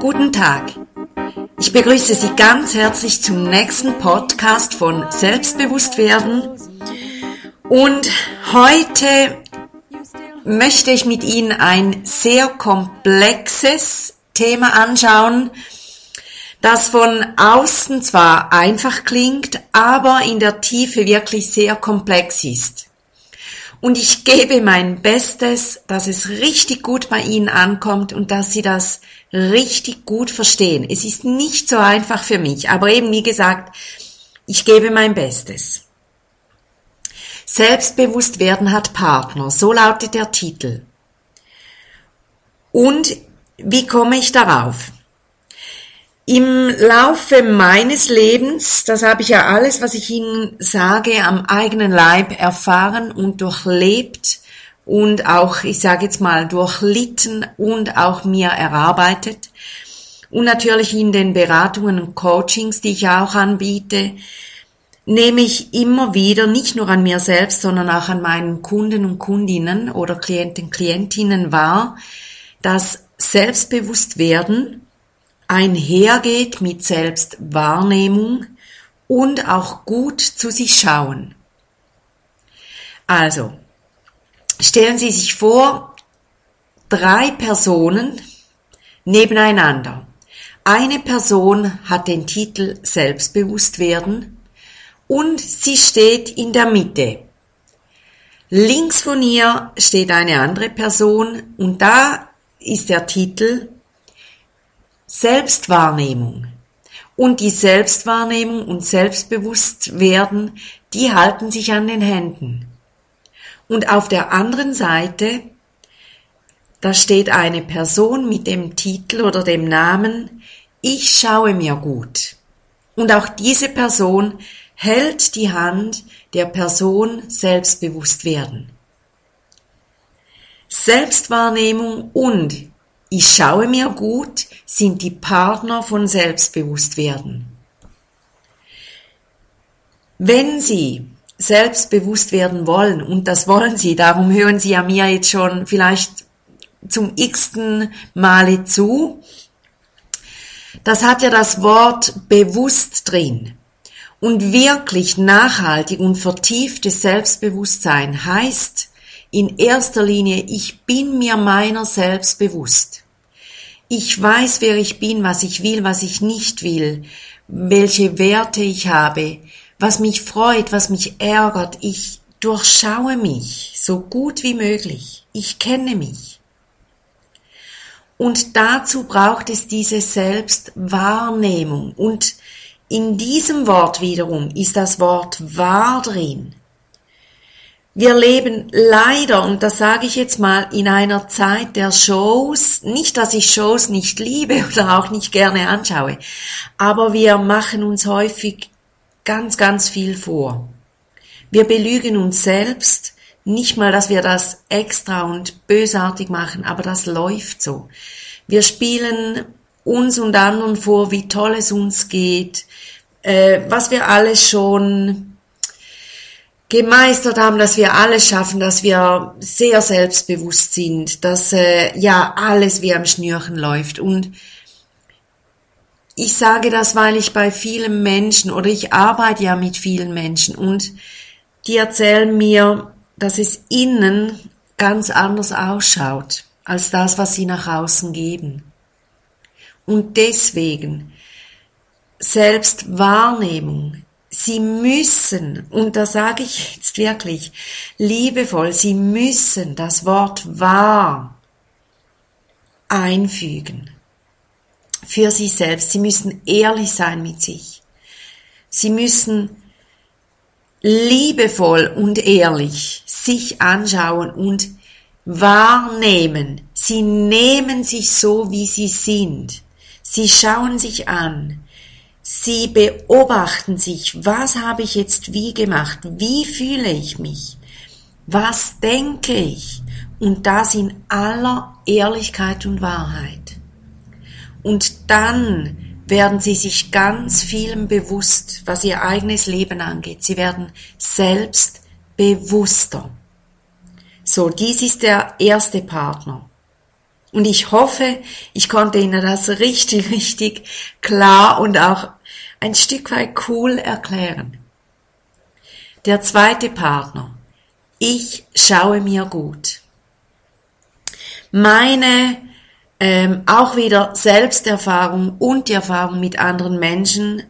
Guten Tag. Ich begrüße Sie ganz herzlich zum nächsten Podcast von Selbstbewusstwerden. Und heute möchte ich mit Ihnen ein sehr komplexes Thema anschauen, das von außen zwar einfach klingt, aber in der Tiefe wirklich sehr komplex ist. Und ich gebe mein Bestes, dass es richtig gut bei Ihnen ankommt und dass Sie das richtig gut verstehen. Es ist nicht so einfach für mich, aber eben wie gesagt, ich gebe mein Bestes. Selbstbewusst werden hat Partner, so lautet der Titel. Und wie komme ich darauf? Im Laufe meines Lebens, das habe ich ja alles, was ich Ihnen sage, am eigenen Leib erfahren und durchlebt und auch, ich sage jetzt mal, durchlitten und auch mir erarbeitet. Und natürlich in den Beratungen und Coachings, die ich auch anbiete, nehme ich immer wieder nicht nur an mir selbst, sondern auch an meinen Kunden und Kundinnen oder Klienten, Klientinnen wahr, dass selbstbewusst werden einhergeht mit Selbstwahrnehmung und auch gut zu sich schauen. Also, stellen Sie sich vor, drei Personen nebeneinander. Eine Person hat den Titel Selbstbewusstwerden und sie steht in der Mitte. Links von ihr steht eine andere Person und da ist der Titel Selbstwahrnehmung. Und die Selbstwahrnehmung und Selbstbewusstwerden, die halten sich an den Händen. Und auf der anderen Seite, da steht eine Person mit dem Titel oder dem Namen, ich schaue mir gut. Und auch diese Person hält die Hand der Person selbstbewusst werden. Selbstwahrnehmung und ich schaue mir gut sind die Partner von Selbstbewusstwerden. Wenn Sie selbstbewusst werden wollen, und das wollen Sie, darum hören Sie ja mir jetzt schon vielleicht zum x-ten Male zu, das hat ja das Wort bewusst drin. Und wirklich nachhaltig und vertieftes Selbstbewusstsein heißt in erster Linie, ich bin mir meiner selbst bewusst. Ich weiß, wer ich bin, was ich will, was ich nicht will, welche Werte ich habe, was mich freut, was mich ärgert. Ich durchschaue mich so gut wie möglich. Ich kenne mich. Und dazu braucht es diese Selbstwahrnehmung. Und in diesem Wort wiederum ist das Wort wahr drin. Wir leben leider, und das sage ich jetzt mal, in einer Zeit der Shows. Nicht, dass ich Shows nicht liebe oder auch nicht gerne anschaue, aber wir machen uns häufig ganz, ganz viel vor. Wir belügen uns selbst, nicht mal, dass wir das extra und bösartig machen, aber das läuft so. Wir spielen uns und anderen vor, wie toll es uns geht, äh, was wir alles schon gemeistert haben, dass wir alles schaffen, dass wir sehr selbstbewusst sind, dass äh, ja alles wie am Schnürchen läuft. Und ich sage das, weil ich bei vielen Menschen oder ich arbeite ja mit vielen Menschen und die erzählen mir, dass es innen ganz anders ausschaut als das, was sie nach außen geben. Und deswegen Selbstwahrnehmung, Sie müssen, und da sage ich jetzt wirklich liebevoll, Sie müssen das Wort wahr einfügen für sich selbst. Sie müssen ehrlich sein mit sich. Sie müssen liebevoll und ehrlich sich anschauen und wahrnehmen. Sie nehmen sich so, wie sie sind. Sie schauen sich an. Sie beobachten sich, was habe ich jetzt wie gemacht, wie fühle ich mich, was denke ich und das in aller Ehrlichkeit und Wahrheit. Und dann werden sie sich ganz vielem bewusst, was ihr eigenes Leben angeht. Sie werden selbst bewusster. So, dies ist der erste Partner. Und ich hoffe, ich konnte Ihnen das richtig, richtig klar und auch ein Stück weit cool erklären. Der zweite Partner. Ich schaue mir gut. Meine ähm, auch wieder Selbsterfahrung und die Erfahrung mit anderen Menschen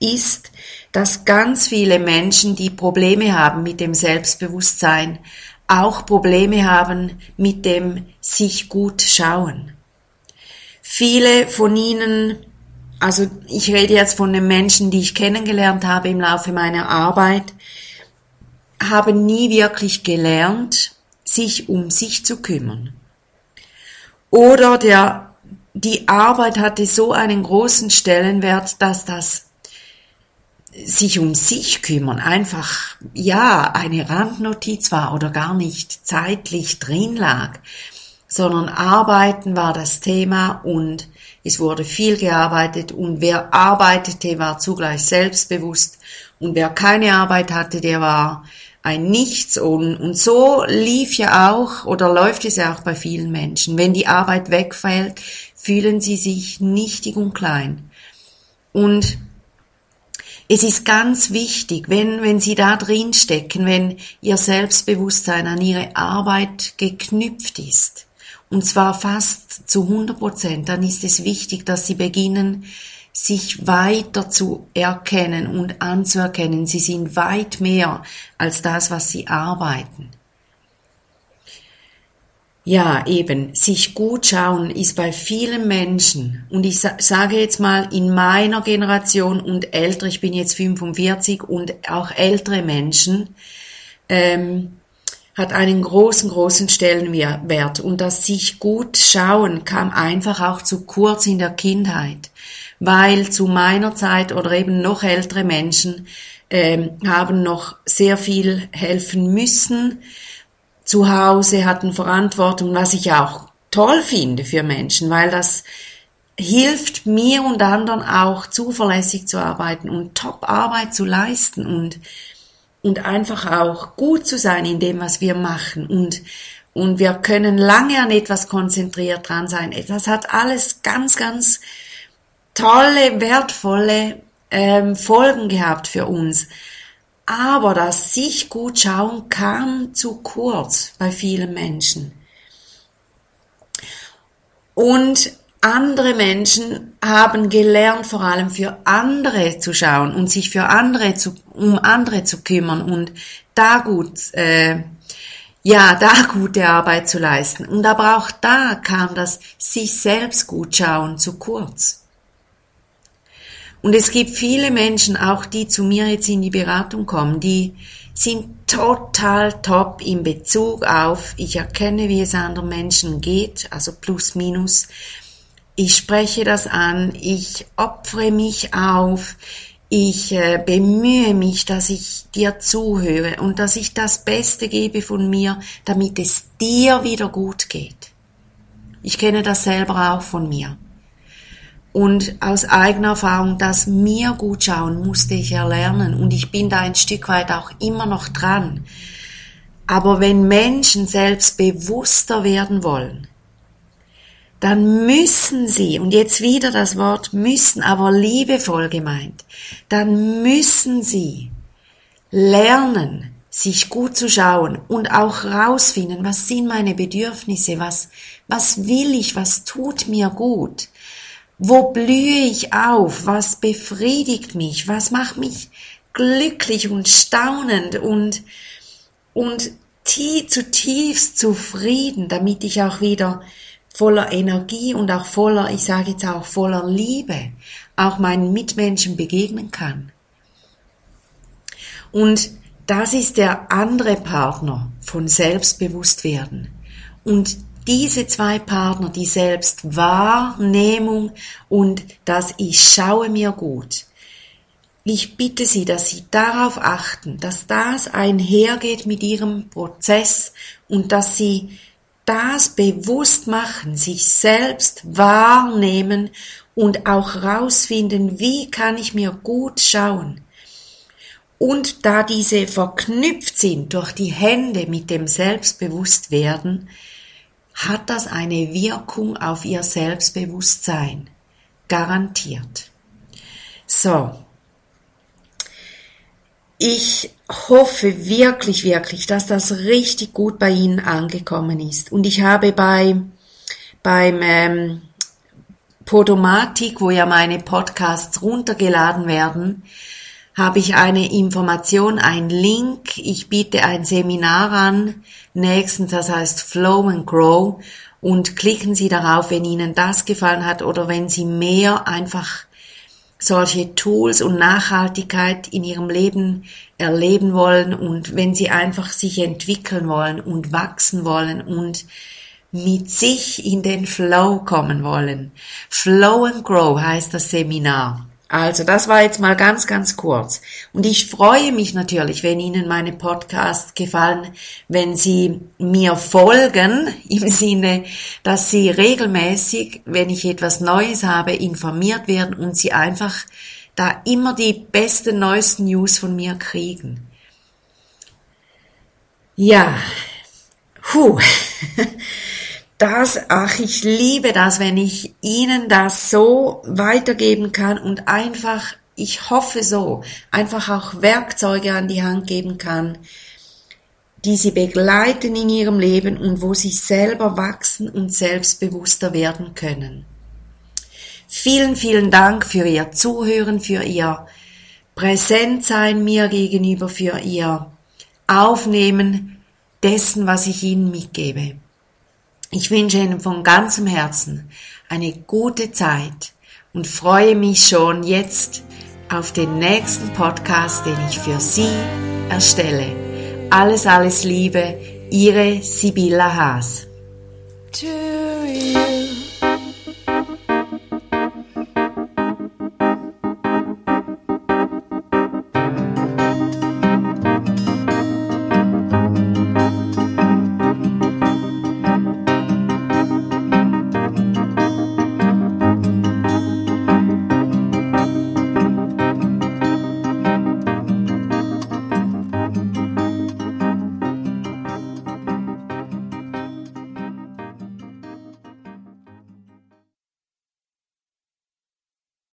ist, dass ganz viele Menschen, die Probleme haben mit dem Selbstbewusstsein, auch Probleme haben mit dem sich gut schauen. Viele von ihnen, also ich rede jetzt von den Menschen, die ich kennengelernt habe im Laufe meiner Arbeit, haben nie wirklich gelernt, sich um sich zu kümmern. Oder der, die Arbeit hatte so einen großen Stellenwert, dass das sich um sich kümmern einfach, ja, eine Randnotiz war oder gar nicht zeitlich drin lag, sondern Arbeiten war das Thema und es wurde viel gearbeitet und wer arbeitete, war zugleich selbstbewusst und wer keine Arbeit hatte, der war ein Nichts und, und so lief ja auch oder läuft es ja auch bei vielen Menschen. Wenn die Arbeit wegfällt, fühlen sie sich nichtig und klein. Und es ist ganz wichtig, wenn, wenn Sie da drin stecken, wenn Ihr Selbstbewusstsein an Ihre Arbeit geknüpft ist, und zwar fast zu 100 Prozent, dann ist es wichtig, dass Sie beginnen, sich weiter zu erkennen und anzuerkennen. Sie sind weit mehr als das, was Sie arbeiten. Ja, eben, sich gut schauen ist bei vielen Menschen, und ich sage jetzt mal in meiner Generation und älter, ich bin jetzt 45 und auch ältere Menschen, ähm, hat einen großen, großen Stellenwert. Und das sich gut schauen kam einfach auch zu kurz in der Kindheit, weil zu meiner Zeit oder eben noch ältere Menschen ähm, haben noch sehr viel helfen müssen, zu Hause, hatten Verantwortung, was ich auch toll finde für Menschen, weil das hilft mir und anderen auch zuverlässig zu arbeiten und Top-Arbeit zu leisten. Und, und einfach auch gut zu sein in dem, was wir machen und, und wir können lange an etwas konzentriert dran sein. Das hat alles ganz, ganz tolle, wertvolle ähm, Folgen gehabt für uns. Aber das sich gut schauen kam zu kurz bei vielen Menschen. Und andere Menschen haben gelernt, vor allem für andere zu schauen und sich für andere zu, um andere zu kümmern und da gut, äh, ja, da gute Arbeit zu leisten. Und aber auch da kam das sich selbst gut schauen zu kurz. Und es gibt viele Menschen, auch die zu mir jetzt in die Beratung kommen, die sind total top in Bezug auf, ich erkenne, wie es anderen Menschen geht, also plus minus. Ich spreche das an, ich opfere mich auf, ich äh, bemühe mich, dass ich dir zuhöre und dass ich das Beste gebe von mir, damit es dir wieder gut geht. Ich kenne das selber auch von mir. Und aus eigener Erfahrung, das mir gut schauen, musste ich erlernen. Und ich bin da ein Stück weit auch immer noch dran. Aber wenn Menschen selbst bewusster werden wollen, dann müssen sie, und jetzt wieder das Wort müssen, aber liebevoll gemeint, dann müssen sie lernen, sich gut zu schauen und auch rausfinden, was sind meine Bedürfnisse, was, was will ich, was tut mir gut. Wo blühe ich auf? Was befriedigt mich? Was macht mich glücklich und staunend und, und tie zutiefst zufrieden, damit ich auch wieder voller Energie und auch voller, ich sage jetzt auch voller Liebe, auch meinen Mitmenschen begegnen kann. Und das ist der andere Partner von Selbstbewusstwerden. Und diese zwei Partner, die Selbstwahrnehmung und das Ich schaue mir gut. Ich bitte Sie, dass Sie darauf achten, dass das einhergeht mit Ihrem Prozess und dass Sie das bewusst machen, sich selbst wahrnehmen und auch rausfinden, wie kann ich mir gut schauen. Und da diese verknüpft sind durch die Hände mit dem Selbstbewusstwerden, hat das eine Wirkung auf ihr Selbstbewusstsein. Garantiert. So. Ich hoffe wirklich, wirklich, dass das richtig gut bei Ihnen angekommen ist. Und ich habe bei, beim ähm, Podomatic, wo ja meine Podcasts runtergeladen werden, habe ich eine Information, ein Link. Ich biete ein Seminar an, nächstens, das heißt Flow and Grow. Und klicken Sie darauf, wenn Ihnen das gefallen hat oder wenn Sie mehr einfach solche Tools und Nachhaltigkeit in Ihrem Leben erleben wollen und wenn Sie einfach sich entwickeln wollen und wachsen wollen und mit sich in den Flow kommen wollen. Flow and Grow heißt das Seminar. Also, das war jetzt mal ganz, ganz kurz. Und ich freue mich natürlich, wenn Ihnen meine Podcasts gefallen, wenn Sie mir folgen, im Sinne, dass Sie regelmäßig, wenn ich etwas Neues habe, informiert werden und Sie einfach da immer die besten, neuesten News von mir kriegen. Ja, puh. das, ach, ich liebe das, wenn ich Ihnen das so weitergeben kann und einfach, ich hoffe so, einfach auch Werkzeuge an die Hand geben kann, die Sie begleiten in Ihrem Leben und wo Sie selber wachsen und selbstbewusster werden können. Vielen, vielen Dank für Ihr Zuhören, für Ihr Präsentsein mir gegenüber, für Ihr Aufnehmen dessen, was ich Ihnen mitgebe. Ich wünsche Ihnen von ganzem Herzen eine gute Zeit und freue mich schon jetzt auf den nächsten Podcast, den ich für Sie erstelle. Alles, alles Liebe, Ihre Sibylla Haas. Tschüss.